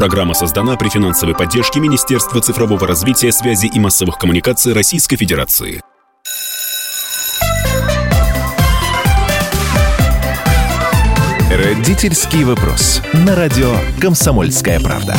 Программа создана при финансовой поддержке Министерства цифрового развития, связи и массовых коммуникаций Российской Федерации. Родительский вопрос. На радио «Комсомольская правда».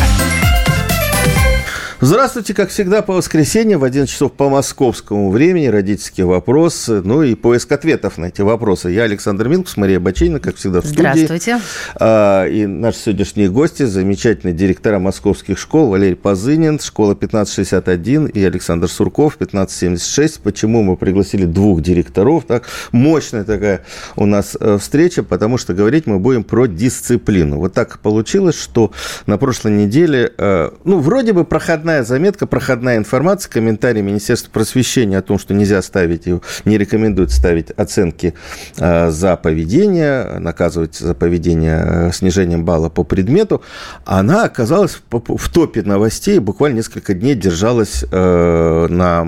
Здравствуйте, как всегда, по воскресеньям в 11 часов по московскому времени. Родительские вопросы, ну и поиск ответов на эти вопросы. Я Александр Минкус, Мария Бачейна, как всегда, в студии. Здравствуйте. А, и наши сегодняшние гости, замечательные директора московских школ Валерий Позынин, школа 1561 и Александр Сурков, 1576. Почему мы пригласили двух директоров? Так, мощная такая у нас э, встреча, потому что говорить мы будем про дисциплину. Вот так получилось, что на прошлой неделе, э, ну, вроде бы проходная проходная заметка, проходная информация, комментарий Министерства просвещения о том, что нельзя ставить, не рекомендуют ставить оценки э, за поведение, наказывать за поведение э, снижением балла по предмету, она оказалась в топе новостей, буквально несколько дней держалась э, на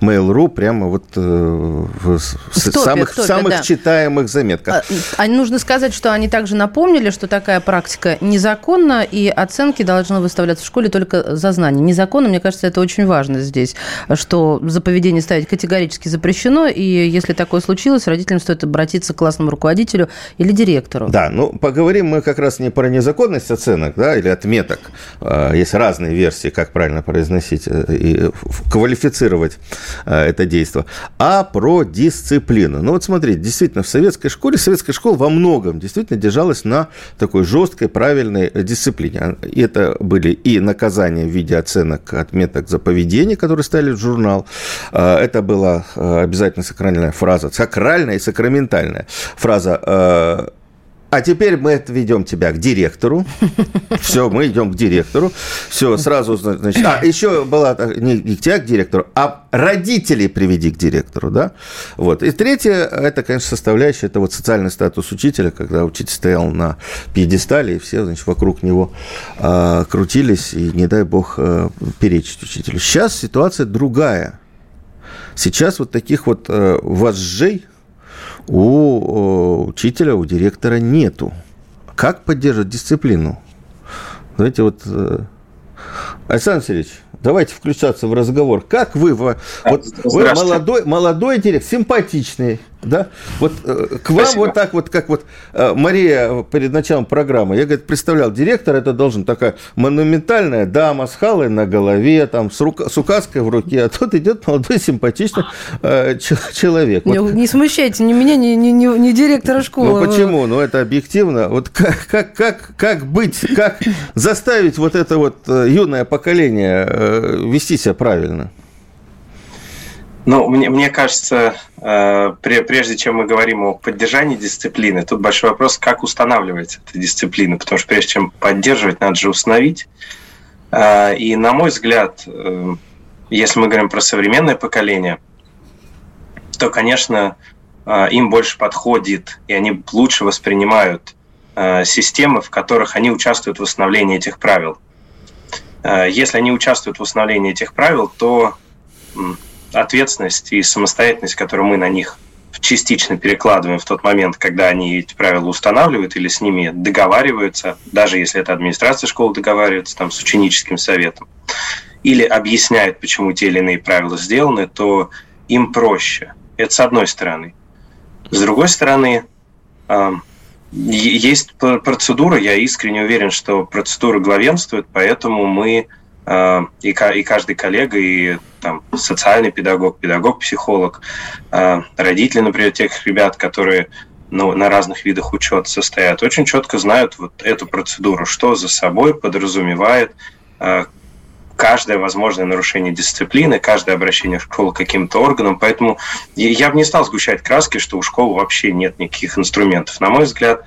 Mail.ru прямо вот в, в топе, самых, в топе, самых да. читаемых заметках. А, а нужно сказать, что они также напомнили, что такая практика незаконна, и оценки должны выставляться в школе только за знание знания. Незаконно, мне кажется, это очень важно здесь, что за поведение ставить категорически запрещено, и если такое случилось, родителям стоит обратиться к классному руководителю или директору. Да, ну, поговорим мы как раз не про незаконность оценок, да, или отметок. А, есть разные версии, как правильно произносить э, и квалифицировать э, это действие, а про дисциплину. Ну, вот смотрите, действительно, в советской школе, советская школа во многом действительно держалась на такой жесткой, правильной дисциплине. И это были и наказания в виде виде оценок, отметок за поведение, которые ставили в журнал. А, это была а, обязательно сакральная фраза, сакральная и сакраментальная фраза а, а теперь мы ведем тебя к директору. Все, мы идем к директору. Все, сразу, значит... А, еще была не, не к тебя к директору, а родителей приведи к директору, да? Вот. И третье, это, конечно, составляющая, это вот социальный статус учителя, когда учитель стоял на пьедестале, и все, значит, вокруг него э, крутились, и, не дай бог, э, перечить учителю. Сейчас ситуация другая. Сейчас вот таких вот э, вожжей, у учителя, у директора нету. Как поддерживать дисциплину? Знаете, вот, э, Александр Васильевич, давайте включаться в разговор. Как вы, вот, вы молодой, молодой директор, симпатичный, да? Вот э, к вам Спасибо. вот так вот, как вот э, Мария перед началом программы, я, говорит, представлял, директор это должен такая монументальная дама с халой на голове, там, с, рука, с указкой в руке, а тут идет молодой симпатичный э, человек. Не, вот. не смущайте ни меня, ни, ни, ни, ни директора школы. Ну почему? Ну это объективно. Вот как, как, как, как быть, как заставить вот это вот э, юное поколение э, вести себя правильно? Ну, мне, мне кажется, э, прежде чем мы говорим о поддержании дисциплины, тут большой вопрос, как устанавливать эту дисциплину, потому что прежде чем поддерживать, надо же установить. Э, и, на мой взгляд, э, если мы говорим про современное поколение, то, конечно, им больше подходит, и они лучше воспринимают системы, в которых они участвуют в установлении этих правил. Если они участвуют в установлении этих правил, то ответственность и самостоятельность, которую мы на них частично перекладываем в тот момент, когда они эти правила устанавливают или с ними договариваются, даже если это администрация школы договаривается там, с ученическим советом, или объясняют, почему те или иные правила сделаны, то им проще. Это с одной стороны. С другой стороны, есть процедура, я искренне уверен, что процедура главенствует, поэтому мы и, и каждый коллега, и там, социальный педагог, педагог-психолог, а, родители, например, тех ребят, которые ну, на разных видах учета состоят, очень четко знают вот эту процедуру, что за собой подразумевает а, каждое возможное нарушение дисциплины, каждое обращение в школу к каким-то органам. Поэтому я бы не стал сгущать краски, что у школы вообще нет никаких инструментов. На мой взгляд,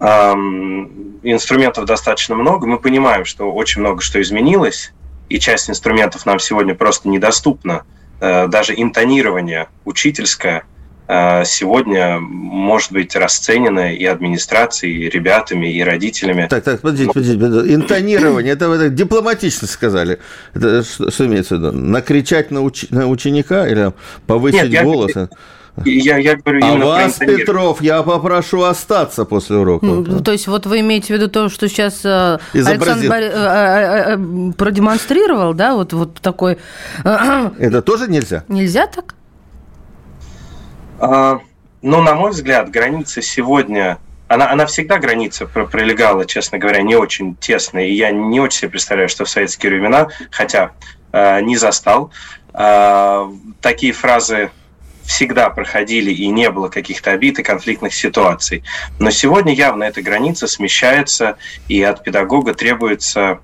инструментов достаточно много. Мы понимаем, что очень много что изменилось, и часть инструментов нам сегодня просто недоступна. Э, даже интонирование учительское э, сегодня может быть расценено и администрацией, и ребятами, и родителями. Так, так, подождите, подождите. Интонирование, это вы дипломатично сказали. Это что, что имеется в виду? Накричать на, уч... на ученика или повысить Нет, голос? Я Я, я говорю а вас, Петров, я попрошу остаться после урока. Ну, то есть вот вы имеете в виду то, что сейчас э, Александр Бор... Э, э, продемонстрировал, да, вот, вот такой... Это тоже нельзя? Нельзя так? А, ну, на мой взгляд, граница сегодня она, она всегда граница пролегала, честно говоря, не очень тесная. И я не очень себе представляю, что в советские времена, хотя э, не застал, э, такие фразы всегда проходили и не было каких-то обид и конфликтных ситуаций. Но сегодня явно эта граница смещается, и от педагога требуется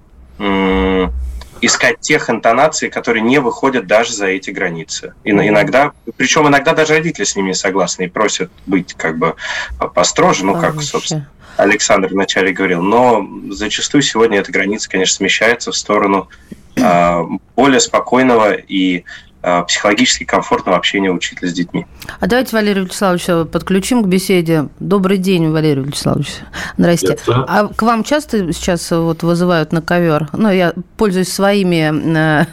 искать тех интонаций, которые не выходят даже за эти границы. И иногда, причем иногда даже родители с ними согласны и просят быть как бы построже, ну как, собственно, Александр вначале говорил. Но зачастую сегодня эта граница, конечно, смещается в сторону э, более спокойного и психологически комфортного общения учителя с детьми. А давайте Валерия Вячеславовича подключим к беседе. Добрый день, Валерий Вячеславович. Здрасте. А к вам часто сейчас вот вызывают на ковер? Ну, я пользуюсь своими, э,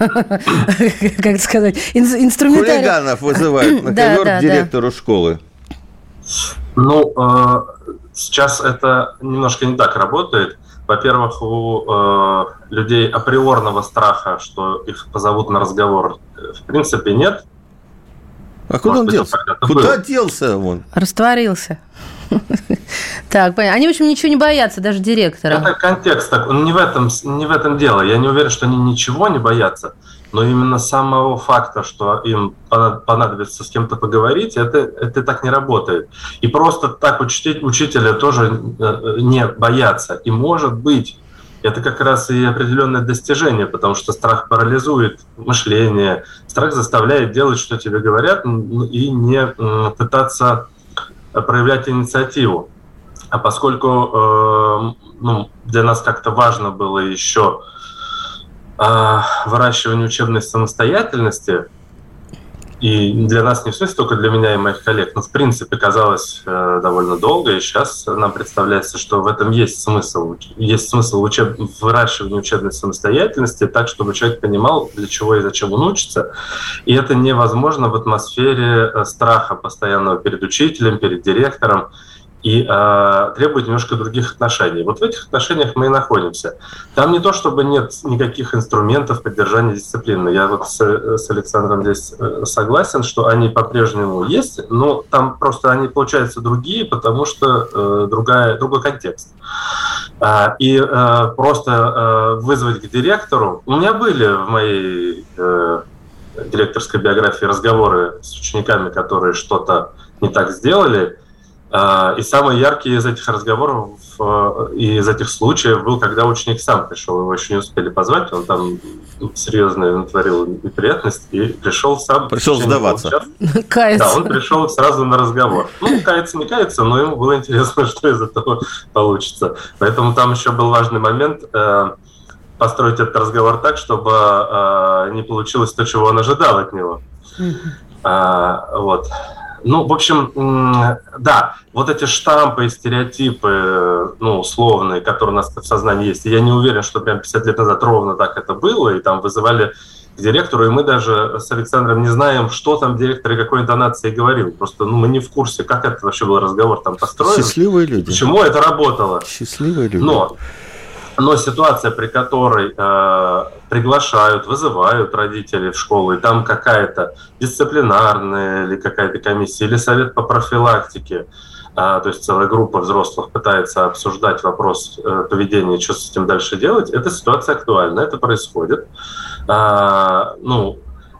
как сказать, инструментарием. Хулиганов вызывают на ковер к директору школы. Ну, э, сейчас это немножко не так работает. Во-первых, у э, людей априорного страха, что их позовут на разговор, в принципе, нет. А куда Может, он делся? Куда был. делся он? Растворился. Так, понятно. Они, в общем, ничего не боятся, даже директора. Это контекст. Не в, этом, не в этом дело. Я не уверен, что они ничего не боятся но именно самого факта, что им понадобится с кем-то поговорить, это, это так не работает. И просто так учить, учителя тоже э, не бояться. И может быть, это как раз и определенное достижение, потому что страх парализует мышление, страх заставляет делать, что тебе говорят, и не пытаться проявлять инициативу. А поскольку э, ну, для нас как-то важно было еще выращивание учебной самостоятельности, и для нас не в смысле только для меня и моих коллег, но в принципе казалось э, довольно долго, и сейчас нам представляется, что в этом есть смысл. Есть смысл учеб... в выращивании учебной самостоятельности так, чтобы человек понимал, для чего и зачем он учится. И это невозможно в атмосфере э, страха постоянного перед учителем, перед директором и э, требует немножко других отношений. Вот в этих отношениях мы и находимся. Там не то, чтобы нет никаких инструментов поддержания дисциплины. Я вот с, с Александром здесь э, согласен, что они по-прежнему есть, но там просто они получаются другие, потому что э, другая, другой контекст. А, и э, просто э, вызвать к директору... У меня были в моей э, директорской биографии разговоры с учениками, которые что-то не так сделали, и самый яркий из этих разговоров э, и из этих случаев был, когда ученик сам пришел, его еще не успели позвать, он там серьезно натворил неприятность и пришел сам. Пришел сдаваться. Кается. Да, он пришел сразу на разговор. Ну, кается, не кается, но ему было интересно, что из этого получится. Поэтому там еще был важный момент э, построить этот разговор так, чтобы э, не получилось то, чего он ожидал от него. А, вот. Ну, в общем, да, вот эти штампы и стереотипы, ну, условные, которые у нас в сознании есть, я не уверен, что прям 50 лет назад ровно так это было, и там вызывали к директору, и мы даже с Александром не знаем, что там директор и какой интонацией говорил. Просто ну, мы не в курсе, как это вообще был разговор там построен. Счастливые люди. Почему это работало. Счастливые люди. Но но ситуация, при которой э, приглашают, вызывают родителей в школу, и там какая-то дисциплинарная или какая-то комиссия, или совет по профилактике, э, то есть целая группа взрослых пытается обсуждать вопрос э, поведения, что с этим дальше делать, эта ситуация актуальна, это происходит. Э, ну,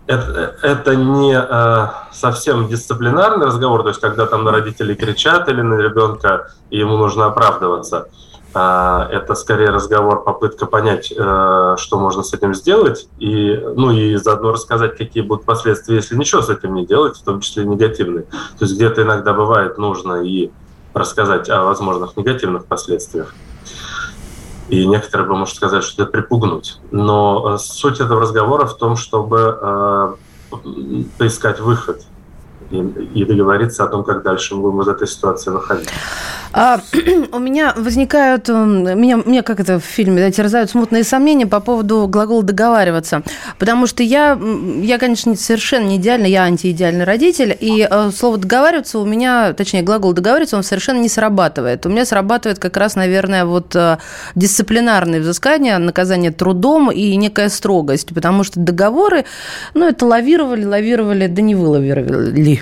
это, это не э, совсем дисциплинарный разговор, то есть когда там на родителей кричат или на ребенка, и ему нужно оправдываться. А, это скорее разговор, попытка понять, э, что можно с этим сделать, и, ну и заодно рассказать, какие будут последствия, если ничего с этим не делать, в том числе негативные. То есть где-то иногда бывает нужно и рассказать о возможных негативных последствиях. И некоторые бы, может сказать, что это припугнуть. Но э, суть этого разговора в том, чтобы э, поискать выход и, договориться о том, как дальше мы будем из этой ситуации выходить. А, у меня возникают, меня, меня как это в фильме, да, терзают смутные сомнения по поводу глагола «договариваться». Потому что я, я конечно, совершенно не идеальный, я антиидеальный родитель, и э, слово «договариваться» у меня, точнее, глагол «договариваться», он совершенно не срабатывает. У меня срабатывает как раз, наверное, вот э, дисциплинарные взыскания, наказание трудом и некая строгость, потому что договоры, ну, это лавировали, лавировали, да не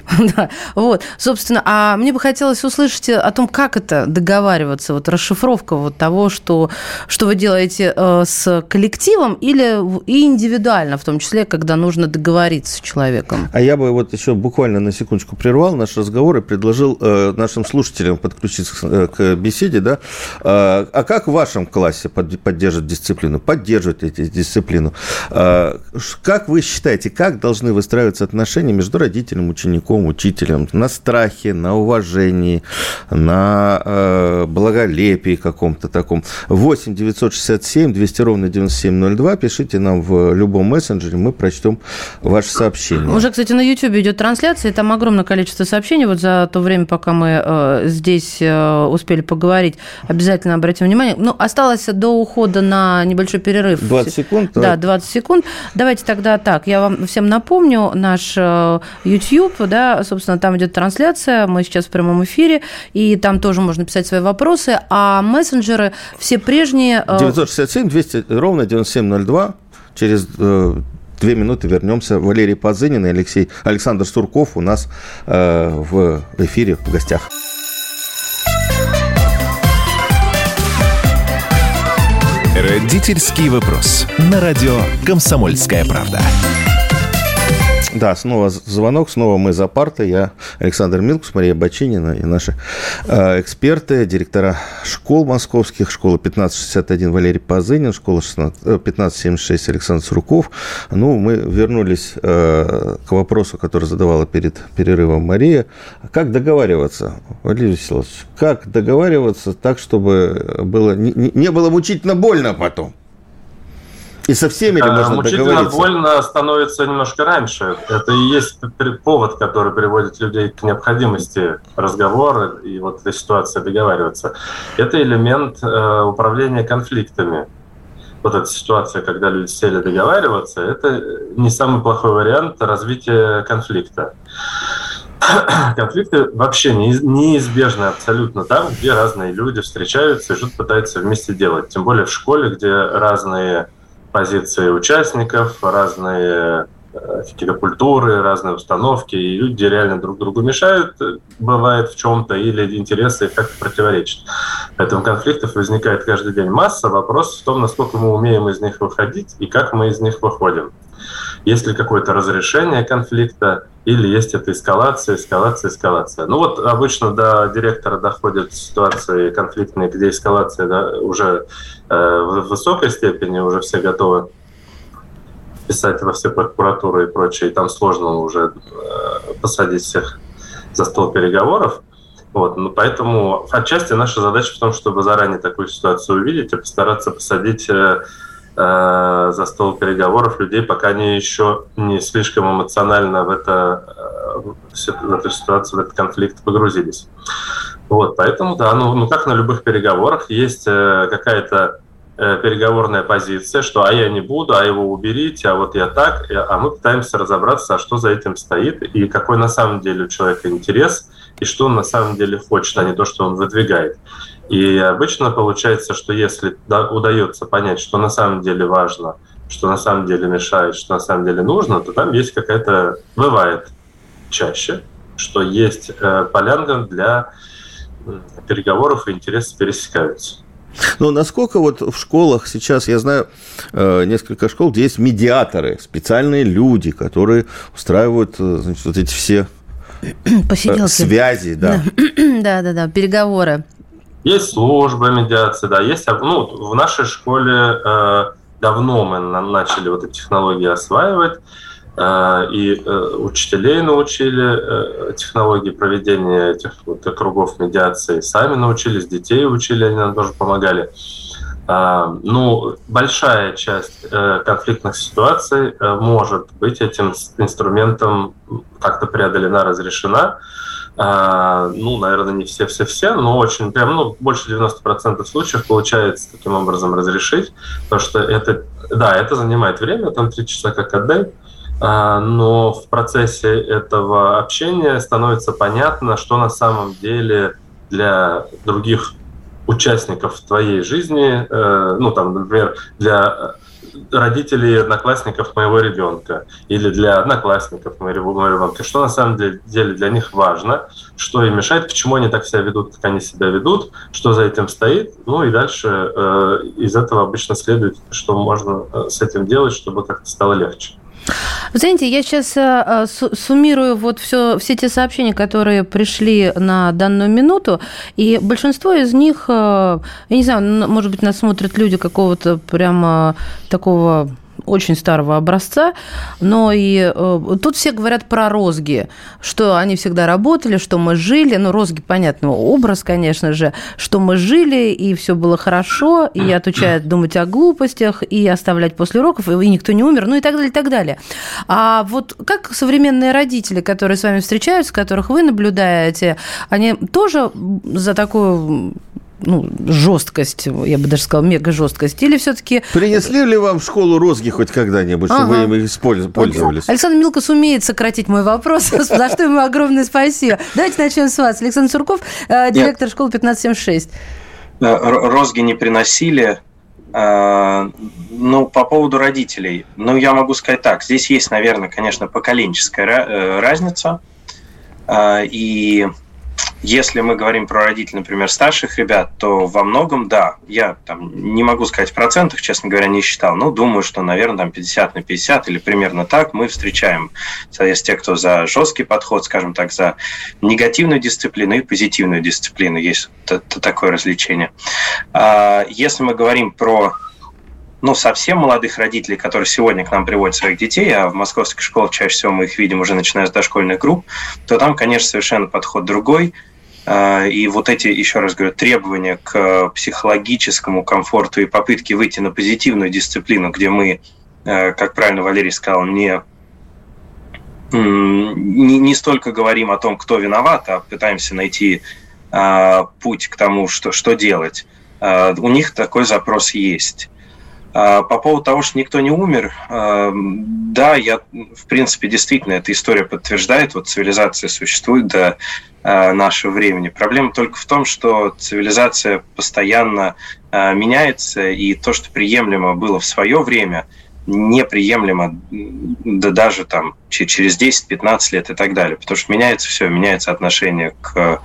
да. Вот, собственно, а мне бы хотелось услышать о том, как это договариваться, вот расшифровка вот того, что, что вы делаете э, с коллективом или и индивидуально, в том числе, когда нужно договориться с человеком. А я бы вот еще буквально на секундочку прервал наш разговор и предложил э, нашим слушателям подключиться к, э, к беседе, да. Э, а как в вашем классе под, поддерживать дисциплину? Поддерживать эти дисциплину? Э, как вы считаете, как должны выстраиваться отношения между родителем, учеником, учителем? На страхе, на уважении, на э, благолепии каком-то таком. 8 967 200 ровно 9702. Пишите нам в любом мессенджере, мы прочтем ваше сообщение. Уже, кстати, на YouTube идет трансляция, и там огромное количество сообщений. Вот за то время, пока мы э, здесь э, успели поговорить, обязательно обратим внимание. Ну, осталось до ухода на небольшой перерыв. 20 секунд? Да, 20 секунд. Давайте тогда так, я вам всем напомню, наш э, YouTube, да, собственно, там идет трансляция, мы сейчас в прямом эфире, и там тоже можно писать свои вопросы, а мессенджеры все прежние... 967 200 ровно 9702 через э, две минуты вернемся. Валерий Позынин и Алексей, Александр Сурков у нас э, в эфире в гостях. Родительский вопрос. На радио «Комсомольская правда». Да, снова звонок, снова мы за партой. Я Александр Милкус, Мария Бочинина и наши э, эксперты, директора школ московских, школа 1561 Валерий Позынин, школа 16, 1576 Александр Сурков. Ну, мы вернулись э, к вопросу, который задавала перед перерывом Мария. Как договариваться, Валерий Васильевич, как договариваться так, чтобы было, не, не было мучительно больно потом? И со всеми ли можно Мучительно договориться? больно становится немножко раньше. Это и есть повод, который приводит людей к необходимости разговора и вот этой ситуации договариваться. Это элемент э, управления конфликтами. Вот эта ситуация, когда люди сели договариваться, это не самый плохой вариант развития конфликта. Конфликты вообще неизбежны абсолютно там, где разные люди встречаются и что-то пытаются вместе делать. Тем более в школе, где разные позиции участников, разные э, какие-то культуры, разные установки, и люди реально друг другу мешают, бывает в чем-то, или интересы как-то противоречат. Поэтому конфликтов возникает каждый день масса. Вопрос в том, насколько мы умеем из них выходить и как мы из них выходим. Есть ли какое-то разрешение конфликта, или есть это эскалация, эскалация, эскалация. Ну вот обычно до директора доходят ситуации конфликтные, где эскалация да, уже э, в высокой степени, уже все готовы писать во все прокуратуры и прочее, и там сложно уже э, посадить всех за стол переговоров. Вот, ну, поэтому отчасти наша задача в том, чтобы заранее такую ситуацию увидеть и постараться посадить Э, за стол переговоров людей, пока они еще не слишком эмоционально в, это, э, в эту ситуацию, в этот конфликт погрузились. Вот, поэтому, да, ну, ну как на любых переговорах, есть э, какая-то переговорная позиция, что а я не буду, а его уберите, а вот я так, а мы пытаемся разобраться, а что за этим стоит и какой на самом деле у человека интерес, и что он на самом деле хочет, а не то, что он выдвигает. И обычно получается, что если удается понять, что на самом деле важно, что на самом деле мешает, что на самом деле нужно, то там есть какая-то... Бывает чаще, что есть э, полянка для переговоров и интересы пересекаются. Ну, насколько вот в школах сейчас, я знаю э, несколько школ, где есть медиаторы, специальные люди, которые устраивают э, значит, вот эти все Посиделки. связи, да. Да, да, да, переговоры. Есть служба медиации, да, есть... Ну, в нашей школе э, давно мы начали вот эти технологии осваивать, э, и э, учителей научили э, технологии проведения этих вот кругов медиации, сами научились, детей учили, они нам тоже помогали. А, ну, большая часть э, конфликтных ситуаций может быть этим инструментом как-то преодолена, разрешена. А, ну, наверное, не все-все-все, но очень прям, ну, больше 90% случаев получается таким образом разрешить, потому что это, да, это занимает время, там 3 часа как отдай, а, но в процессе этого общения становится понятно, что на самом деле для других участников твоей жизни, э, ну, там, например, для родителей и одноклассников моего ребенка или для одноклассников моего ребенка, что на самом деле для них важно, что им мешает, почему они так себя ведут, как они себя ведут, что за этим стоит, ну и дальше э, из этого обычно следует, что можно э, с этим делать, чтобы как-то стало легче. Вы знаете, я сейчас э, э, суммирую вот все, все те сообщения, которые пришли на данную минуту, и большинство из них, э, я не знаю, может быть, нас смотрят люди какого-то прямо такого очень старого образца, но и э, тут все говорят про розги, что они всегда работали, что мы жили, ну, розги, понятно, образ, конечно же, что мы жили, и все было хорошо, и отучают думать о глупостях, и оставлять после уроков, и никто не умер, ну и так далее, и так далее. А вот как современные родители, которые с вами встречаются, которых вы наблюдаете, они тоже за такую ну, жесткость, я бы даже сказал, мега жесткость, или все-таки... Принесли ли вам в школу розги хоть когда-нибудь, ага. чтобы вы им пользовались? Александр Милкос умеет сократить мой вопрос, за что ему огромное спасибо. Давайте начнем с вас. Александр Сурков, э, директор школы 1576. Розги не приносили, э, ну, по поводу родителей. Ну, я могу сказать так. Здесь есть, наверное, конечно, поколенческая э, разница. И если мы говорим про родителей, например, старших ребят, то во многом, да, я там не могу сказать в процентах, честно говоря, не считал, но думаю, что, наверное, там 50 на 50 или примерно так мы встречаем, соответственно, те, кто за жесткий подход, скажем так, за негативную дисциплину и позитивную дисциплину, есть такое развлечение. А если мы говорим про ну, совсем молодых родителей, которые сегодня к нам приводят своих детей, а в московских школах чаще всего мы их видим уже начиная с дошкольных групп, то там, конечно, совершенно подход другой. А, и вот эти, еще раз говорю, требования к психологическому комфорту и попытки выйти на позитивную дисциплину, где мы, э, как правильно Валерий сказал, не не, не столько говорим о том, кто виноват, а пытаемся найти а, путь к тому, что, что делать. А, у них такой запрос есть. А, по поводу того, что никто не умер, а, да, я, в принципе, действительно, эта история подтверждает, вот цивилизация существует до а, нашего времени. Проблема только в том, что цивилизация постоянно меняется, и то, что приемлемо было в свое время, неприемлемо да даже там через 10-15 лет и так далее, потому что меняется все, меняется отношение к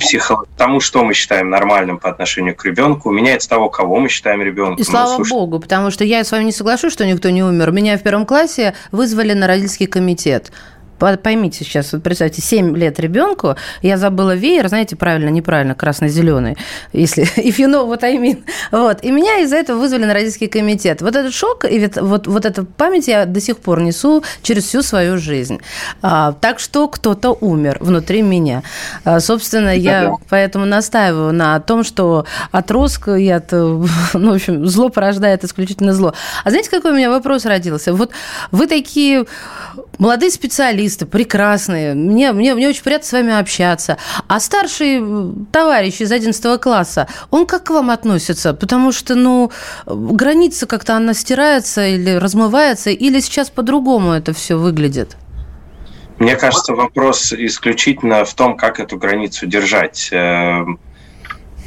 психо... тому, что мы считаем нормальным по отношению к ребенку, меняется того, кого мы считаем ребенком. И слава ну, богу, потому что я с вами не соглашусь, что никто не умер. Меня в первом классе вызвали на родительский комитет. Поймите сейчас, вот представьте, 7 лет ребенку, я забыла веер, знаете, правильно, неправильно, красно-зеленый, если if you know what I mean. Вот. И меня из-за этого вызвали на родительский комитет. Вот этот шок и вот, вот, вот эту память я до сих пор несу через всю свою жизнь. А, так что кто-то умер внутри меня. А, собственно, я поэтому настаиваю на том, что от роск и от, ну, в общем, зло порождает исключительно зло. А знаете, какой у меня вопрос родился? Вот вы такие молодые специалисты, прекрасные. Мне, мне, мне очень приятно с вами общаться. А старший товарищ из 11 класса, он как к вам относится? Потому что, ну, граница как-то она стирается или размывается, или сейчас по-другому это все выглядит? Мне кажется, вопрос исключительно в том, как эту границу держать.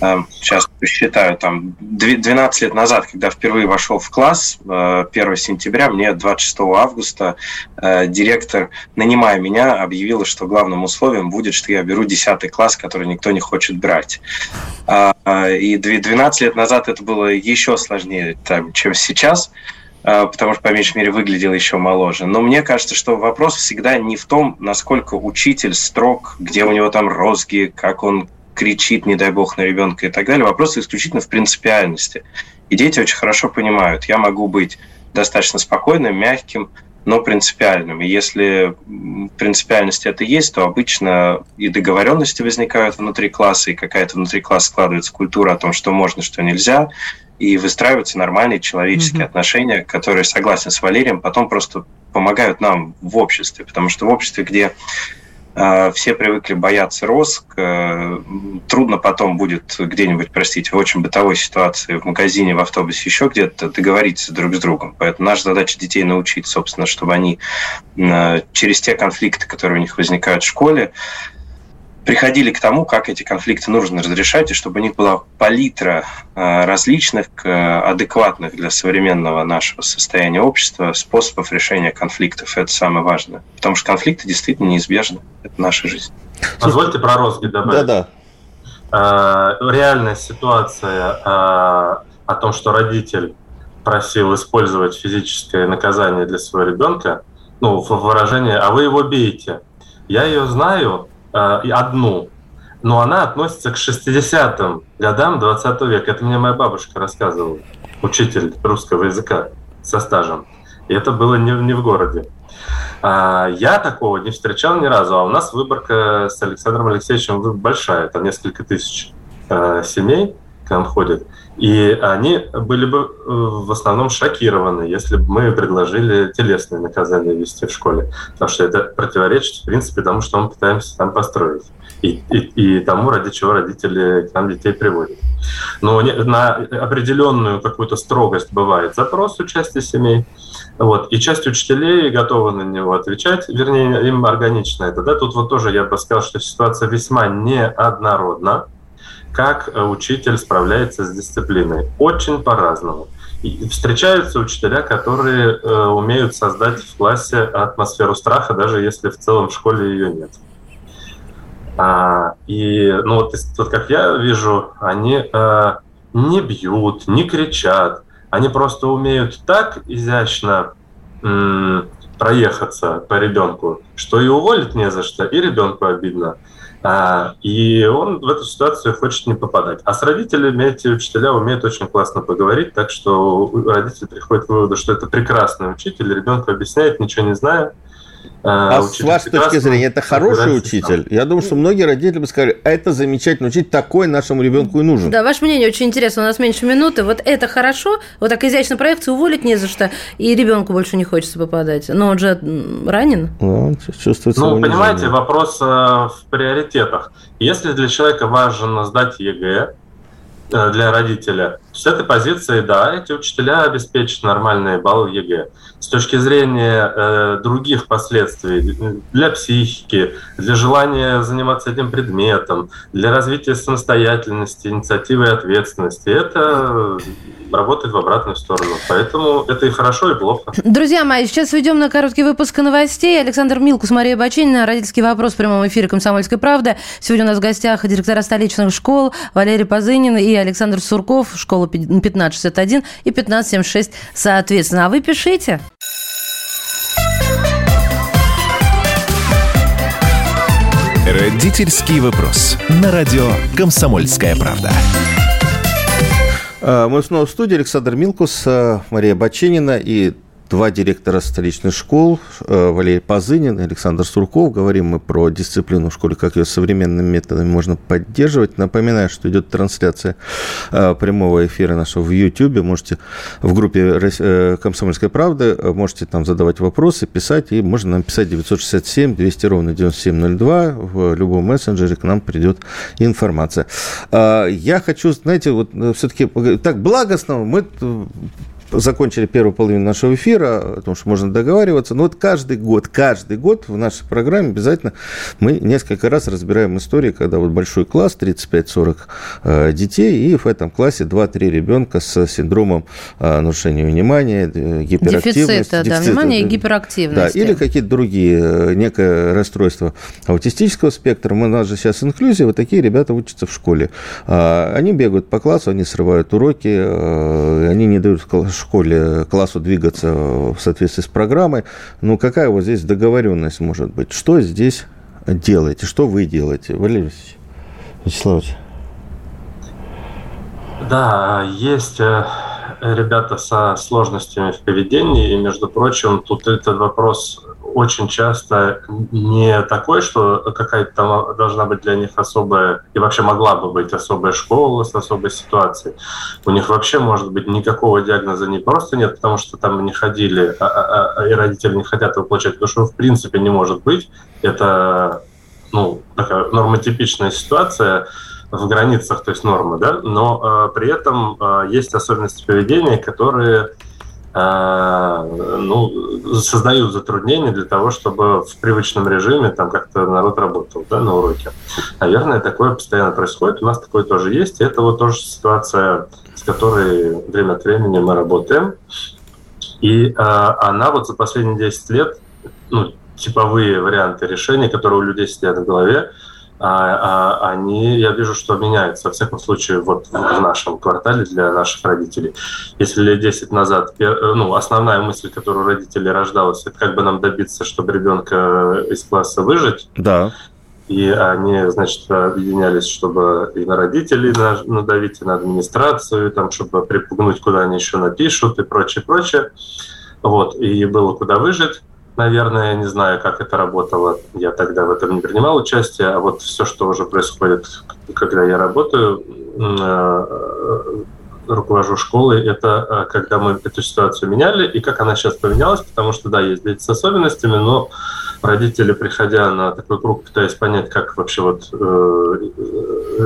Эм, сейчас посчитаю, там 12 лет назад, когда впервые вошел в класс, 1 э, сентября, мне 26 августа э, директор, нанимая меня, объявила, что главным условием будет, что я беру 10 класс, который никто не хочет брать. А, и 12 лет назад это было еще сложнее, чем сейчас, э, потому что, по меньшей мере, выглядел еще моложе. Но мне кажется, что вопрос всегда не в том, насколько учитель строг, где у него там розги, как он кричит, не дай бог, на ребенка и так далее. Вопрос исключительно в принципиальности. И дети очень хорошо понимают, я могу быть достаточно спокойным, мягким, но принципиальным. И если принципиальность это есть, то обычно и договоренности возникают внутри класса, и какая-то внутри класса складывается культура о том, что можно, что нельзя, и выстраиваются нормальные человеческие mm-hmm. отношения, которые, согласен с Валерием, потом просто помогают нам в обществе, потому что в обществе, где все привыкли бояться роск, э, трудно потом будет где-нибудь, простите, в очень бытовой ситуации, в магазине, в автобусе, еще где-то договориться друг с другом. Поэтому наша задача детей научить, собственно, чтобы они э, через те конфликты, которые у них возникают в школе, приходили к тому, как эти конфликты нужно разрешать, и чтобы у них была палитра э, различных, адекватных для современного нашего состояния общества способов решения конфликтов. Это самое важное. Потому что конфликты действительно неизбежны. Это наша жизнь. Позвольте про розги добавить. Да-да. Э, реальная ситуация э, о том, что родитель просил использовать физическое наказание для своего ребенка, ну, в выражении «а вы его бейте». Я ее знаю, Э, одну, но она относится к 60-м годам 20 века. Это мне моя бабушка рассказывала, учитель русского языка со стажем. И это было не, не в городе. А, я такого не встречал ни разу, а у нас выборка с Александром Алексеевичем большая, это несколько тысяч э, семей нам ходят. И они были бы э, в основном шокированы, если бы мы предложили телесное наказание вести в школе. Потому что это противоречит, в принципе, тому, что мы пытаемся там построить. И, и, и тому, ради чего родители к нам детей приводят. Но на определенную какую-то строгость бывает запрос у части семей. Вот, и часть учителей готова на него отвечать, вернее, им органично это. Да? Тут вот тоже я бы сказал, что ситуация весьма неоднородна как э, учитель справляется с дисциплиной. Очень по-разному. И встречаются учителя, которые э, умеют создать в классе атмосферу страха, даже если в целом в школе ее нет. А, и ну вот, вот как я вижу, они э, не бьют, не кричат, они просто умеют так изящно м, проехаться по ребенку, что и уволить не за что, и ребенку обидно. А, и он в эту ситуацию хочет не попадать. А с родителями эти учителя умеют очень классно поговорить, так что родители приходят к выводу, что это прекрасный учитель, ребенку объясняет, ничего не зная, а, а с вашей точки зрения, это хороший учитель? Я думаю, что многие родители бы сказали, это замечательный учитель, такой нашему ребенку и нужен. Да, ваше мнение очень интересно, у нас меньше минуты. Вот это хорошо, вот так изящно проекцию уволить не за что, и ребенку больше не хочется попадать. Но он же ранен. Ну, чувствуется Ну, понимаете, вопрос э, в приоритетах. Если для человека важно сдать ЕГЭ, э, для родителя. С этой позиции, да, эти учителя обеспечат нормальные баллы в ЕГЭ с точки зрения э, других последствий для психики, для желания заниматься этим предметом, для развития самостоятельности, инициативы и ответственности, это работает в обратную сторону. Поэтому это и хорошо, и плохо. Друзья мои, сейчас уйдем на короткий выпуск новостей. Александр Милкус, Мария Бачинина, родительский вопрос в прямом эфире «Комсомольской правды». Сегодня у нас в гостях директора столичных школ Валерий Позынин и Александр Сурков, школа 1561 и 1576 соответственно. А вы пишите. Родительский вопрос. На радио «Комсомольская правда». А, мы снова в студии. Александр Милкус, а, Мария Баченина и два директора столичных школ, э, Валерий Позынин и Александр Сурков. Говорим мы про дисциплину в школе, как ее современными методами можно поддерживать. Напоминаю, что идет трансляция э, прямого эфира нашего в YouTube. Можете в группе э, «Комсомольской правды» можете там задавать вопросы, писать, и можно нам писать 967 200 ровно 9702. В любом мессенджере к нам придет информация. Я хочу, знаете, вот все-таки так благостно мы закончили первую половину нашего эфира, о том, что можно договариваться. Но вот каждый год, каждый год в нашей программе обязательно мы несколько раз разбираем истории, когда вот большой класс, 35-40 э, детей, и в этом классе 2-3 ребенка с синдромом э, нарушения внимания, э, гиперактивности. Дефицита, дефицита, да, внимания и гиперактивности. Да, или какие-то другие, некое расстройство аутистического спектра. У нас же сейчас инклюзия, вот такие ребята учатся в школе. А, они бегают по классу, они срывают уроки, они не дают школе классу двигаться в соответствии с программой. Ну, какая вот здесь договоренность может быть? Что здесь делаете? Что вы делаете? Валерий Вячеславович. Да, есть, э, ребята со сложностями в поведении, и, между прочим, тут этот вопрос очень часто не такой, что какая-то должна быть для них особая, и вообще могла бы быть особая школа с особой ситуацией. У них вообще, может быть, никакого диагноза не просто нет, потому что там не ходили, а, а, а, и родители не хотят его получать, потому что в принципе не может быть. Это ну, такая нормотипичная ситуация, в границах, то есть нормы, да, но э, при этом э, есть особенности поведения, которые ну, создают затруднения для того, чтобы в привычном режиме там как-то народ работал да, на уроке. Наверное, такое постоянно происходит. У нас такое тоже есть. И это вот тоже ситуация, с которой время от времени мы работаем. И э, она вот за последние 10 лет, ну, типовые варианты решения, которые у людей сидят в голове, а, а, они, я вижу, что меняются, во всяком случае, вот в нашем квартале для наших родителей. Если лет 10 назад, ну, основная мысль, которую родители рождалась, это как бы нам добиться, чтобы ребенка из класса выжить. Да. И они, значит, объединялись, чтобы и на родителей надавить, и на администрацию, там, чтобы припугнуть, куда они еще напишут и прочее, прочее. Вот, и было куда выжить наверное, я не знаю, как это работало. Я тогда в этом не принимал участие, а вот все, что уже происходит, когда я работаю, э, руковожу школой, это э, когда мы эту ситуацию меняли, и как она сейчас поменялась, потому что, да, есть дети с особенностями, но родители, приходя на такой круг, пытаясь понять, как вообще вот э,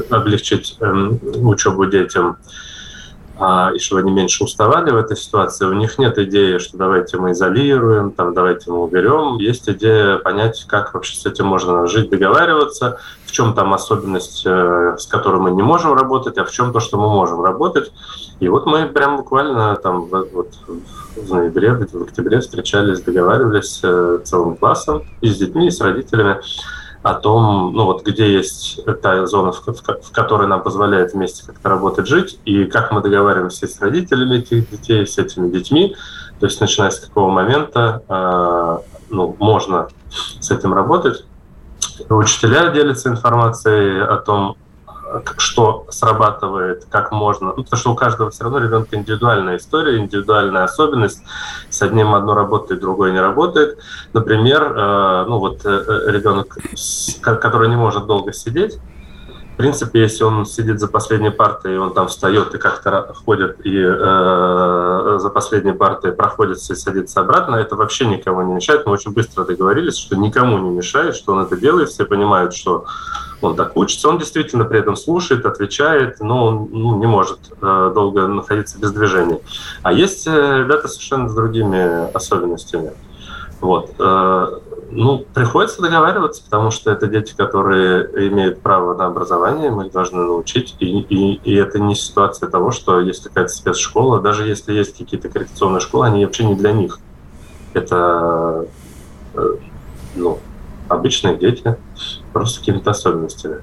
облегчить э, учебу детям, и чтобы они меньше уставали в этой ситуации. У них нет идеи, что давайте мы изолируем, там, давайте мы уберем. Есть идея понять, как вообще с этим можно жить, договариваться, в чем там особенность, э, с которой мы не можем работать, а в чем то, что мы можем работать. И вот мы прям буквально там вот, в ноябре, в октябре встречались, договаривались э, целым классом и с детьми, и с родителями о том, ну вот где есть та зона, в, в, в которой нам позволяет вместе как-то работать, жить, и как мы договариваемся с родителями этих детей, с этими детьми. То есть начиная с какого момента э, ну, можно с этим работать. Учителя делятся информацией о том, что срабатывает, как можно. Ну, потому что у каждого все равно ребенка индивидуальная история, индивидуальная особенность. С одним одно работает, другое не работает. Например, э, ну вот э, э ребенок, который не может долго сидеть, в принципе, если он сидит за последней партой, и он там встает и как-то ходит и э, за последней партой проходится и садится обратно, это вообще никого не мешает. Мы очень быстро договорились, что никому не мешает, что он это делает. Все понимают, что он так учится. Он действительно при этом слушает, отвечает, но он ну, не может э, долго находиться без движения. А есть э, ребята совершенно с другими особенностями. Вот. Э, ну, приходится договариваться, потому что это дети, которые имеют право на образование, мы их должны научить. И, и, и это не ситуация того, что есть какая-то спецшкола. Даже если есть какие-то коррекционные школы, они вообще не для них. Это э, ну, обычные дети, просто какими-то особенностями.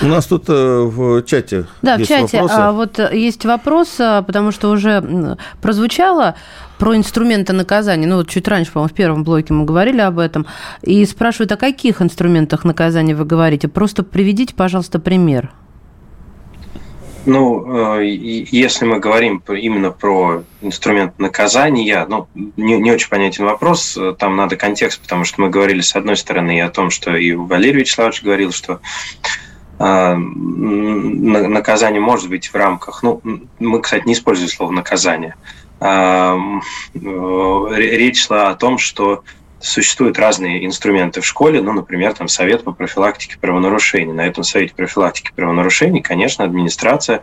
У нас тут э, в чате Да, есть в чате вопросы. А, вот есть вопрос, а, потому что уже прозвучало про инструменты наказания. Ну, вот чуть раньше, по-моему, в первом блоке мы говорили об этом. И спрашивают, о каких инструментах наказания вы говорите? Просто приведите, пожалуйста, пример. Ну, э, если мы говорим именно про инструмент наказания, ну, не, не очень понятен вопрос, там надо контекст, потому что мы говорили, с одной стороны, и о том, что и Валерий Вячеславович говорил, что э, наказание может быть в рамках, ну, мы, кстати, не используем слово наказание, э, речь шла о том, что существуют разные инструменты в школе, ну, например, там совет по профилактике правонарушений. На этом совете профилактики правонарушений, конечно, администрация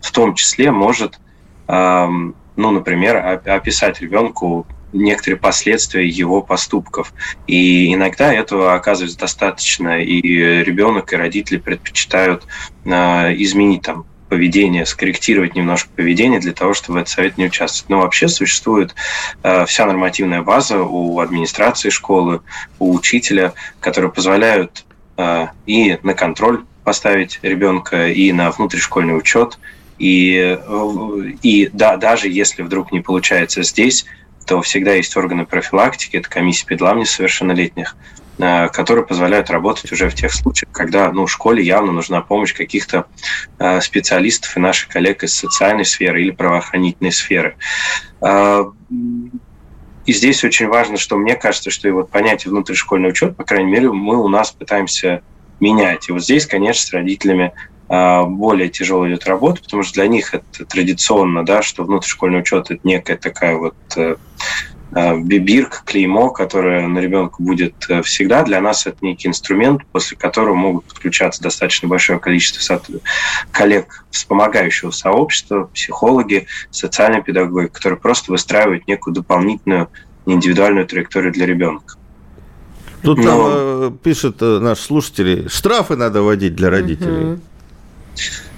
в том числе может, ну, например, описать ребенку некоторые последствия его поступков. И иногда этого оказывается достаточно, и ребенок, и родители предпочитают э, изменить там поведение, скорректировать немножко поведение для того, чтобы этот совет не участвовать. Но вообще существует э, вся нормативная база у администрации школы, у учителя, которые позволяют э, и на контроль поставить ребенка, и на внутришкольный учет, и, э, и да, даже если вдруг не получается здесь, то всегда есть органы профилактики, это комиссия по делам несовершеннолетних, которые позволяют работать уже в тех случаях, когда ну, школе явно нужна помощь каких-то э, специалистов и наших коллег из социальной сферы или правоохранительной сферы. Э, и здесь очень важно, что мне кажется, что и вот понятие внутришкольный учет, по крайней мере, мы у нас пытаемся менять. И вот здесь, конечно, с родителями более тяжело идет работа, потому что для них это традиционно, да, что внутришкольный учет это некая такая вот Э, бирка, клеймо, которое на ребенка будет э, всегда. Для нас это некий инструмент, после которого могут подключаться достаточно большое количество коллег вспомогающего сообщества, психологи, социальные педагоги, которые просто выстраивают некую дополнительную индивидуальную траекторию для ребенка. Тут Но... там э, пишет наш слушатель, штрафы надо вводить для родителей. Угу.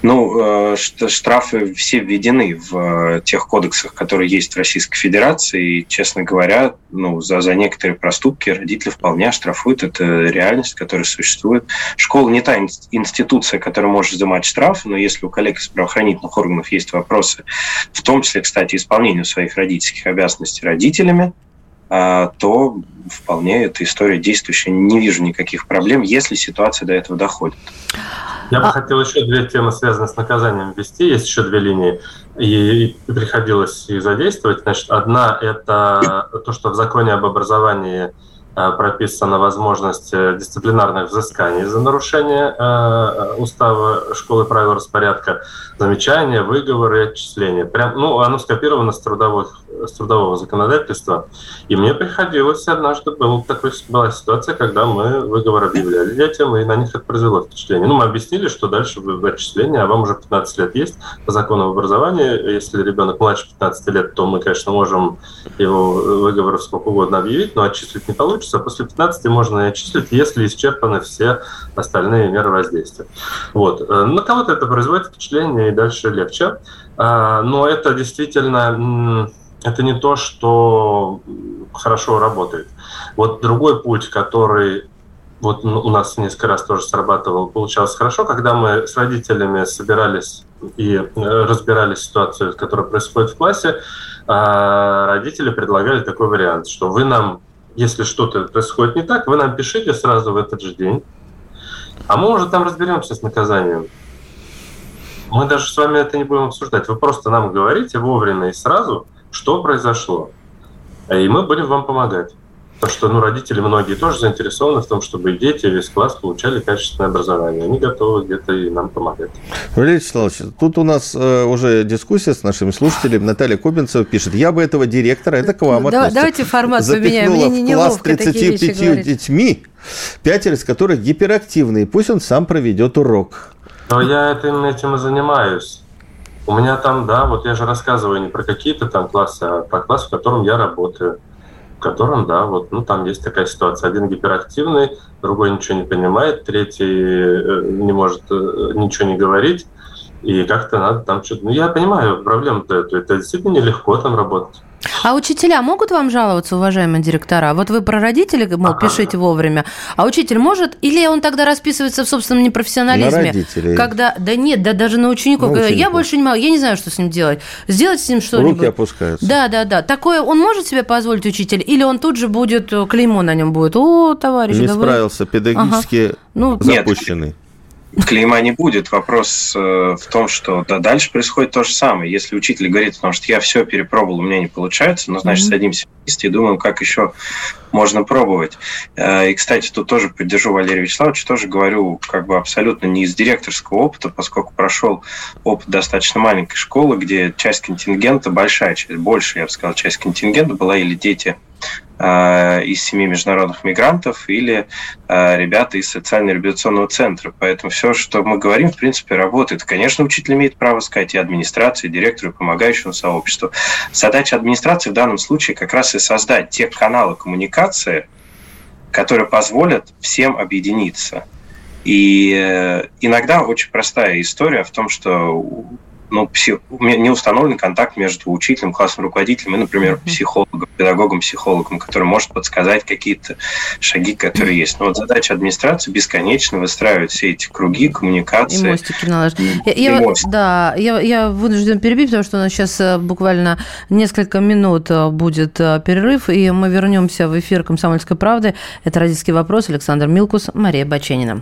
Ну, э, штрафы все введены в э, тех кодексах, которые есть в Российской Федерации. И, честно говоря, ну, за, за некоторые проступки родители вполне оштрафуют. Это реальность, которая существует. Школа не та институция, которая может взимать штрафы, но если у коллег из правоохранительных органов есть вопросы, в том числе, кстати, исполнению своих родительских обязанностей родителями, то вполне эта история действующая. Не вижу никаких проблем, если ситуация до этого доходит. Я бы а... хотел еще две темы, связанные с наказанием, ввести. Есть еще две линии, и, приходилось их задействовать. Значит, одна – это то, что в законе об образовании прописана возможность э, дисциплинарных взысканий за нарушение э, устава школы правил распорядка, замечания, выговоры отчисления. Прям, ну, оно скопировано с, трудовых, с трудового законодательства. И мне приходилось однажды, был такой, была ситуация, когда мы выговор объявляли детям, и на них это произвело впечатление. Ну, мы объяснили, что дальше в отчисление, а вам уже 15 лет есть по закону об образовании. Если ребенок младше 15 лет, то мы, конечно, можем его выговор сколько угодно объявить, но отчислить не получится получится. После 15 можно отчислить, если исчерпаны все остальные меры воздействия. Вот. Э, на кого-то это производит впечатление и дальше легче. А, но это действительно это не то, что хорошо работает. Вот другой путь, который вот у нас несколько раз тоже срабатывал, получалось хорошо, когда мы с родителями собирались и э, разбирали ситуацию, которая происходит в классе, родители предлагали такой вариант, что вы нам если что-то происходит не так, вы нам пишите сразу в этот же день, а мы уже там разберемся с наказанием. Мы даже с вами это не будем обсуждать. Вы просто нам говорите вовремя и сразу, что произошло. И мы будем вам помогать. Потому что ну, родители многие тоже заинтересованы в том, чтобы дети, весь класс получали качественное образование. Они готовы где-то и нам помогать. Валерий Вячеславович, тут у нас э, уже дискуссия с нашими слушателями. Наталья Кобинцева пишет, я бы этого директора, это к вам да, Давайте формат поменяем. Мне не, в класс 35 детьми, пятеро из которых гиперактивные. Пусть он сам проведет урок. Но я этим, этим и занимаюсь. У меня там, да, вот я же рассказываю не про какие-то там классы, а про класс, в котором я работаю котором, да, вот, ну, там есть такая ситуация. Один гиперактивный, другой ничего не понимает, третий э, не может э, ничего не говорить, и как-то надо там что-то... Ну, я понимаю проблему-то эту, это действительно нелегко там работать. А учителя могут вам жаловаться, уважаемые директора? Вот вы про родителей, мол, пишите вовремя. А учитель может? Или он тогда расписывается в собственном непрофессионализме? На родителей. Когда, да нет, да даже на учеников. На учеников. Я больше не могу, я не знаю, что с ним делать. Сделать с ним что-нибудь. Руки опускаются. Да, да, да. Такое он может себе позволить, учитель? Или он тут же будет, э, клеймо на нем будет? О, товарищ, Не да справился, вы... педагогически ага. ну, запущенный. Нет клейма не будет. Вопрос э, в том, что да, дальше происходит то же самое. Если учитель говорит, потому что я все перепробовал, у меня не получается, ну, значит, mm-hmm. садимся вместе и думаем, как еще можно пробовать. Э, и, кстати, тут тоже поддержу Валерия Вячеславовича, тоже говорю как бы абсолютно не из директорского опыта, поскольку прошел опыт достаточно маленькой школы, где часть контингента, большая часть, больше, я бы сказал, часть контингента была или дети из семи международных мигрантов или э, ребята из социально-реабилитационного центра. Поэтому все, что мы говорим, в принципе, работает. Конечно, учитель имеет право сказать и администрации, и директору, и помогающему сообществу. Задача администрации в данном случае как раз и создать те каналы коммуникации, которые позволят всем объединиться. И э, иногда очень простая история в том, что ну, пси... не установлен контакт между учителем, классным руководителем и, например, психологом, педагогом, психологом, который может подсказать какие-то шаги, которые есть. Но вот задача администрации бесконечно выстраивать все эти круги, коммуникации. И мостики наложить. Я, я, да, я, я вынужден перебить, потому что у нас сейчас э, буквально несколько минут э, будет э, перерыв, и мы вернемся в эфир «Комсомольской правды». Это «Родительский вопрос». Александр Милкус, Мария Баченина.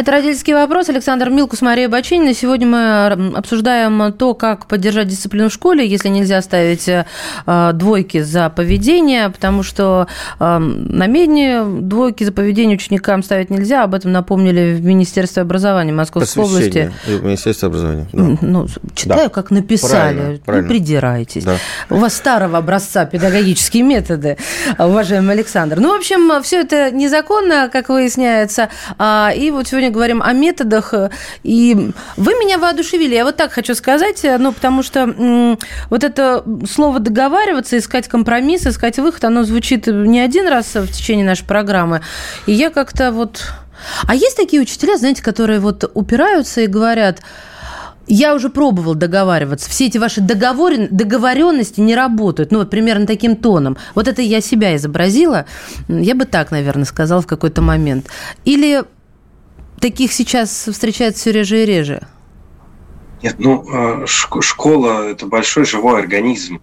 Это «Родительский вопрос». Александр Милкус, Мария Бачинина. Сегодня мы обсуждаем то, как поддержать дисциплину в школе, если нельзя ставить э, двойки за поведение, потому что э, на медне двойки за поведение ученикам ставить нельзя. Об этом напомнили в Министерстве образования Московской области. В Министерстве образования. Да. Ну, читаю, да. как написали. Правильно, правильно. Не придирайтесь. Да. У вас старого образца педагогические методы, уважаемый Александр. Ну, в общем, все это незаконно, как выясняется. А, и вот сегодня сегодня говорим о методах, э, и вы меня воодушевили. Я вот так хочу сказать, э, ну, потому что вот это слово «договариваться», искать компромисс, искать выход, оно звучит не один раз в течение нашей программы, и я как-то вот... А есть такие учителя, знаете, которые вот упираются и говорят, я уже пробовал договариваться. Все эти ваши договорен... договоренности не работают. Ну, вот примерно таким тоном. Вот это я себя изобразила. Я бы так, наверное, сказала в какой-то момент. Или таких сейчас встречается все реже и реже? Нет, ну, э, школа – это большой живой организм.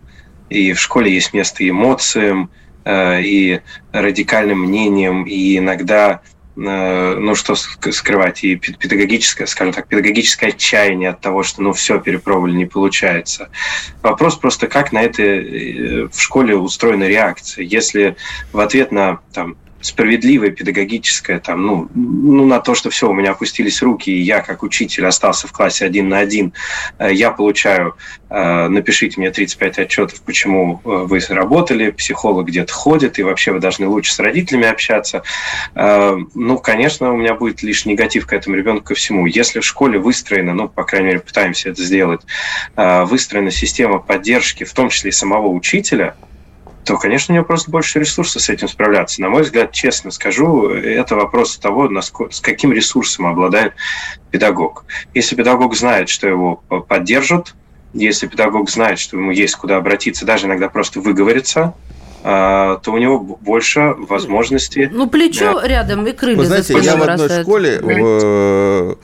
И в школе есть место эмоциям, э, и радикальным мнениям, и иногда э, ну что скрывать, и педагогическое, скажем так, педагогическое отчаяние от того, что ну все перепробовали, не получается. Вопрос просто, как на это в школе устроена реакция. Если в ответ на там, справедливое педагогическое, там, ну, ну, на то, что все, у меня опустились руки, и я, как учитель, остался в классе один на один, э, я получаю, э, напишите мне 35 отчетов, почему э, вы работали, психолог где-то ходит, и вообще вы должны лучше с родителями общаться. Ну, конечно, у меня будет лишь негатив к этому ребенку ко всему. Если в школе выстроена, ну, по крайней мере, пытаемся это сделать, выстроена система поддержки, в том числе и самого учителя – то, конечно, у него просто больше ресурсов с этим справляться. На мой взгляд, честно скажу, это вопрос того, насколько, с каким ресурсом обладает педагог. Если педагог знает, что его поддержат, если педагог знает, что ему есть куда обратиться, даже иногда просто выговориться, то у него больше возможностей. Ну, плечо да. рядом и крылья Вы знаете, я в одной школе в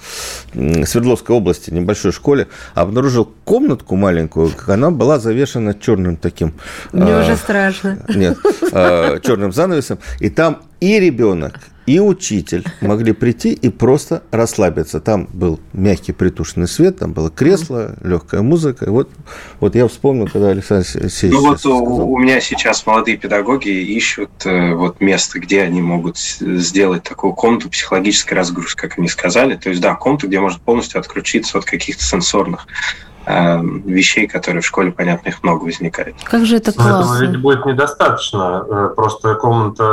Свердловской области, небольшой школе, обнаружил комнатку маленькую, она была завешена черным таким... Мне а, уже страшно. Нет, а, черным занавесом, и там и ребенок, и учитель могли прийти и просто расслабиться. Там был мягкий притушенный свет, там было кресло, легкая музыка. Вот, вот я вспомнил, когда Александр Алексеевич Ну вот у, у меня сейчас молодые педагоги ищут э, вот место, где они могут сделать такую комнату психологической разгрузки, как они сказали. То есть, да, комнату, где можно полностью отключиться от каких-то сенсорных вещей, которые в школе, понятно, их много возникает. Как же это классно. Этого ведь будет недостаточно. Э, просто комната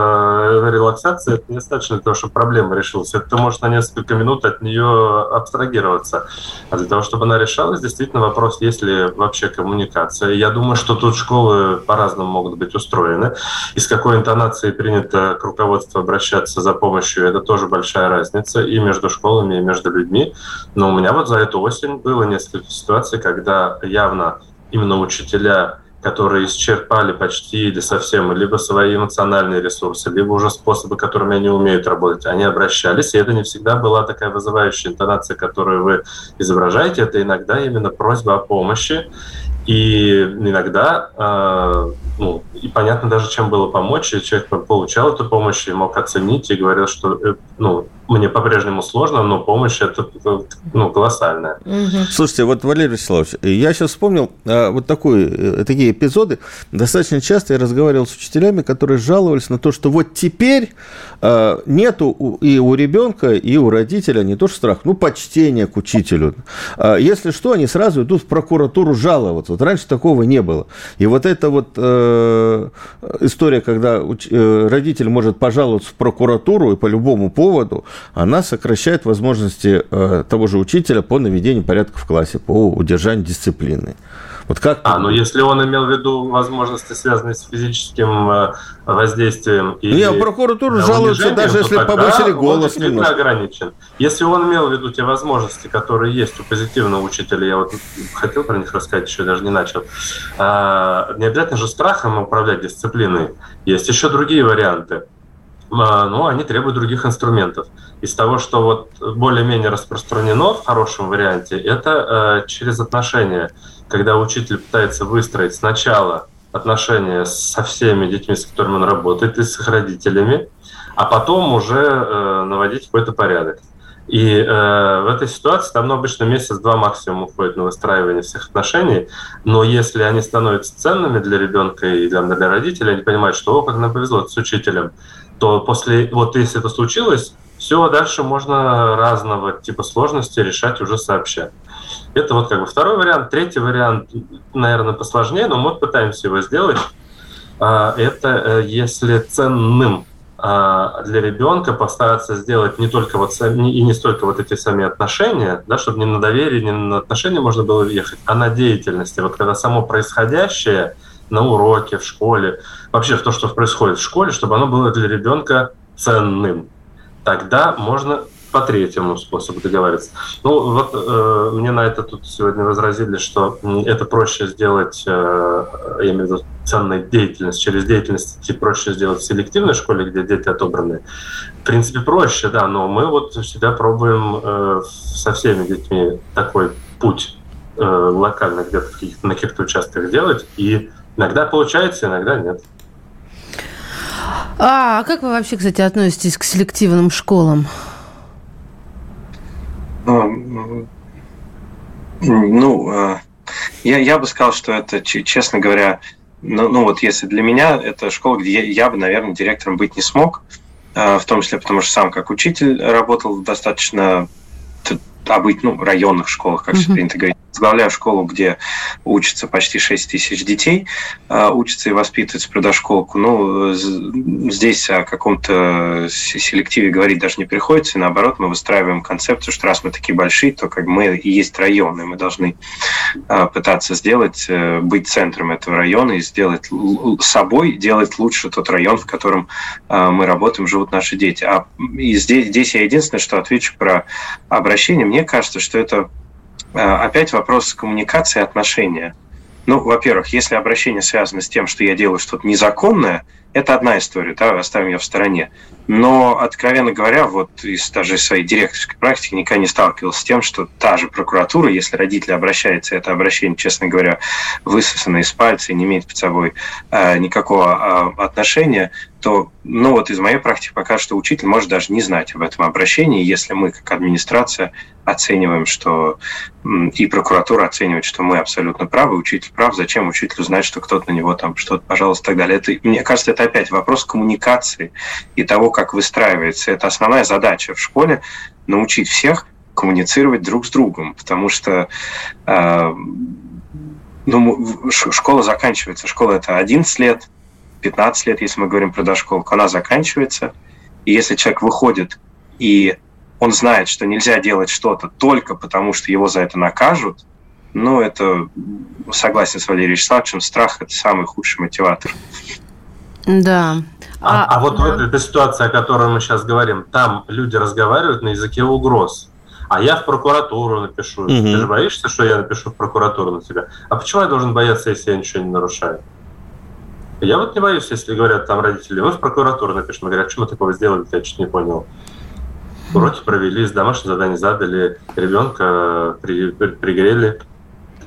релаксации – это недостаточно для того, чтобы проблема решилась. Это ты можешь на несколько минут от нее абстрагироваться. А для того, чтобы она решалась, действительно вопрос, есть ли вообще коммуникация. Я думаю, что тут школы по-разному могут быть устроены. И с какой интонацией принято к руководству обращаться за помощью – это тоже большая разница и между школами, и между людьми. Но у меня вот за эту осень было несколько ситуаций, когда явно именно учителя, которые исчерпали почти или совсем либо свои эмоциональные ресурсы, либо уже способы, которыми они умеют работать, они обращались, и это не всегда была такая вызывающая интонация, которую вы изображаете, это иногда именно просьба о помощи, и иногда, э, ну, и понятно даже, чем было помочь, и человек получал эту помощь и мог оценить, и говорил, что, э, ну, мне по-прежнему сложно, но помощь это ну, колоссальная. Слушайте, вот, Валерий Вячеславович, я сейчас вспомнил вот такой, э, такие эпизоды. Достаточно часто я разговаривал с учителями, которые жаловались на то, что вот теперь нету и у ребенка, и у родителя не то что страх, ну, почтение к учителю. Если что, они сразу идут в прокуратуру жаловаться. Вот раньше такого не было. И вот эта вот э, история, когда э, родитель может пожаловаться в прокуратуру и по любому поводу, она сокращает возможности э, того же учителя по наведению порядка в классе, по удержанию дисциплины. Вот как? А, ну если он имел в виду возможности, связанные с физическим э, воздействием и Нет, прокуратура жалуется, даже если повысили голос он немножко. ограничен. Если он имел в виду те возможности, которые есть у позитивного учителя, я вот хотел про них рассказать, еще даже не начал. А, не обязательно же страхом управлять дисциплиной. Есть еще другие варианты. А, но они требуют других инструментов. Из того, что вот более-менее распространено в хорошем варианте, это э, через отношения когда учитель пытается выстроить сначала отношения со всеми детьми, с которыми он работает, и с их родителями, а потом уже э, наводить какой-то порядок. И э, в этой ситуации там ну, обычно месяц-два максимум уходит на выстраивание всех отношений, но если они становятся ценными для ребенка и для, для родителей, они понимают, что о, как нам повезло с учителем, то после, вот если это случилось, все, дальше можно разного типа сложности решать уже сообща. Это вот как бы второй вариант. Третий вариант, наверное, посложнее, но мы пытаемся его сделать. А, это э, если ценным а, для ребенка постараться сделать не только вот и не столько вот эти сами отношения, да, чтобы не на доверие, не на отношения можно было ехать, а на деятельности. Вот когда само происходящее на уроке, в школе, вообще в то, что происходит в школе, чтобы оно было для ребенка ценным. Тогда можно по третьему способу договариваться. Ну, вот э, мне на это тут сегодня возразили, что это проще сделать, э, я имею в виду ценной деятельность, через деятельность идти проще сделать в селективной школе, где дети отобраны. В принципе, проще, да, но мы вот всегда пробуем э, со всеми детьми такой путь э, локально где-то на каких-то участках делать, и иногда получается, иногда нет. А как вы вообще, кстати, относитесь к селективным школам? Ну, ну э, я, я бы сказал, что это, честно говоря, ну, ну вот если для меня это школа, где я, я бы, наверное, директором быть не смог, э, в том числе потому, что сам как учитель работал в достаточно обыть, ну, районных школах, как mm-hmm. принято говорить возглавляю школу, где учатся почти 6 тысяч детей, а, учатся и воспитываются предошколку. Ну, здесь о каком-то селективе говорить даже не приходится, и наоборот, мы выстраиваем концепцию, что раз мы такие большие, то как мы и есть районы, мы должны а, пытаться сделать, э, быть центром этого района и сделать собой, делать лучше тот район, в котором а, мы работаем, живут наши дети. А и здесь, здесь я единственное, что отвечу про обращение. Мне кажется, что это опять вопрос коммуникации и отношения. Ну, во-первых, если обращение связано с тем, что я делаю что-то незаконное, это одна история, да, оставим ее в стороне. Но, откровенно говоря, вот из даже своей директорской практики никогда не сталкивался с тем, что та же прокуратура, если родители обращаются, это обращение, честно говоря, высосано из пальца и не имеет под собой э, никакого э, отношения, то, ну вот из моей практики пока что учитель может даже не знать об этом обращении, если мы как администрация оцениваем, что и прокуратура оценивает, что мы абсолютно правы, учитель прав, зачем учителю знать, что кто-то на него там что-то, пожалуйста, и так далее. Это, мне кажется, это опять вопрос коммуникации и того, как выстраивается. Это основная задача в школе – научить всех коммуницировать друг с другом, потому что э, ну, школа заканчивается. Школа – это 11 лет, 15 лет, если мы говорим про дошколку, она заканчивается. И если человек выходит и он знает, что нельзя делать что-то только потому, что его за это накажут, ну, это, согласен с Валерием Вячеславовичем, страх – это самый худший мотиватор. Да. А, а, а вот да. эта ситуация, о которой мы сейчас говорим, там люди разговаривают на языке угроз. А я в прокуратуру напишу. Угу. Ты же боишься, что я напишу в прокуратуру на тебя? А почему я должен бояться, если я ничего не нарушаю? Я вот не боюсь, если говорят там родители, вы в прокуратуру напишем. Говорят, что мы такого сделали, я чуть не понял. Уроки провели, домашнее задание задали, ребенка при, при, пригрели,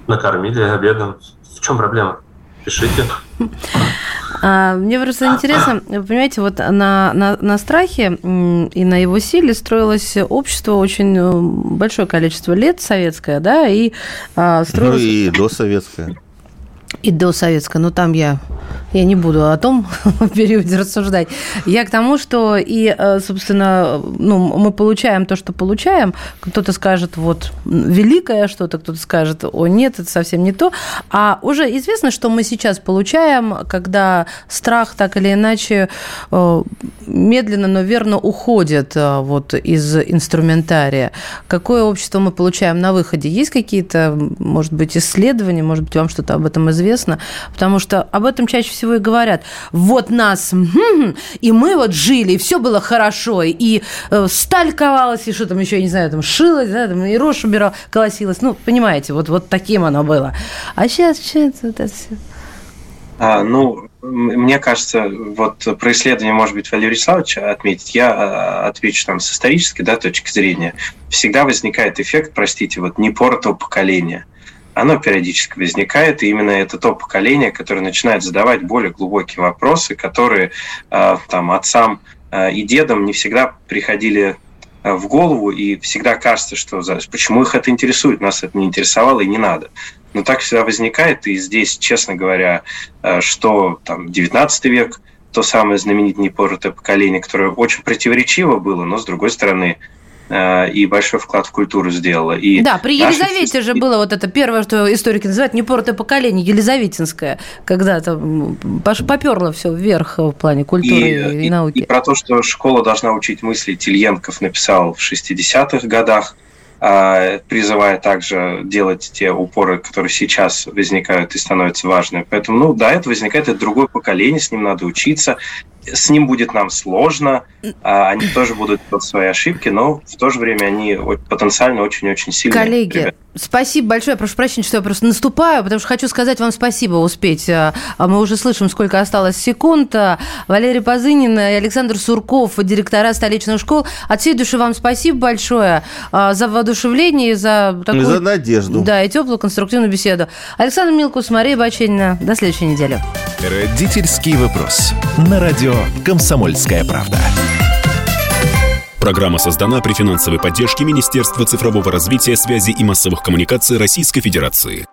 накормили обедом. В чем проблема? Пишите. А, мне просто интересно, вы понимаете, вот на, на, на страхе и на его силе строилось общество очень э, большое количество лет советское, да, и а, строилось... Ну и досоветское. И до советское, но там я я не буду о том периоде рассуждать. Я к тому, что и, э, собственно, ну, мы получаем то, что получаем. Кто-то скажет, вот, великое что-то, кто-то скажет, о, нет, это совсем не то. А уже известно, что мы сейчас получаем, когда страх так или иначе э, медленно, но верно уходит э, вот из инструментария. Какое общество мы получаем на выходе? Есть какие-то, может быть, исследования, может быть, вам что-то об этом известно? Потому что об этом чаще всего и говорят, вот нас, и мы вот жили, и все было хорошо, и э, сталь ковалась, и что там еще, я не знаю, там шилась, да, там и рожь убирала, колосилась. Ну, понимаете, вот, вот таким оно было. А сейчас это, вот это все? А, ну, мне кажется, вот про исследование, может быть, Валерий Вячеславович отметить, я а, отвечу там с исторической да, точки зрения. Всегда возникает эффект, простите, вот непоротого поколения оно периодически возникает, и именно это то поколение, которое начинает задавать более глубокие вопросы, которые э, там, отцам э, и дедам не всегда приходили э, в голову, и всегда кажется, что почему их это интересует, нас это не интересовало и не надо. Но так всегда возникает, и здесь, честно говоря, что там 19 век, то самое знаменитое непоротое поколение, которое очень противоречиво было, но, с другой стороны, и большой вклад в культуру сделала. И да, при Елизавете же было вот это первое, что историки называют непортое поколение, Елизаветинское, когда там поперло все вверх в плане культуры и, и, и науки. И, и про то, что школа должна учить мыслить, Ильенков написал в 60-х годах, а, призывая также делать те упоры, которые сейчас возникают и становятся важными. Поэтому, ну, да, это возникает, это другое поколение, с ним надо учиться с ним будет нам сложно, а они тоже будут делать свои ошибки, но в то же время они потенциально очень-очень сильные. Коллеги, ребята. спасибо большое. Прошу прощения, что я просто наступаю, потому что хочу сказать вам спасибо успеть. А, а мы уже слышим, сколько осталось секунд. Валерий Позынин и Александр Сурков, директора столичных школ. От всей души вам спасибо большое за воодушевление, за такую... За надежду. Да, и теплую конструктивную беседу. Александр Милкус, Мария Баченина. До следующей недели. Родительский вопрос. На радио «Комсомольская правда». Программа создана при финансовой поддержке Министерства цифрового развития, связи и массовых коммуникаций Российской Федерации.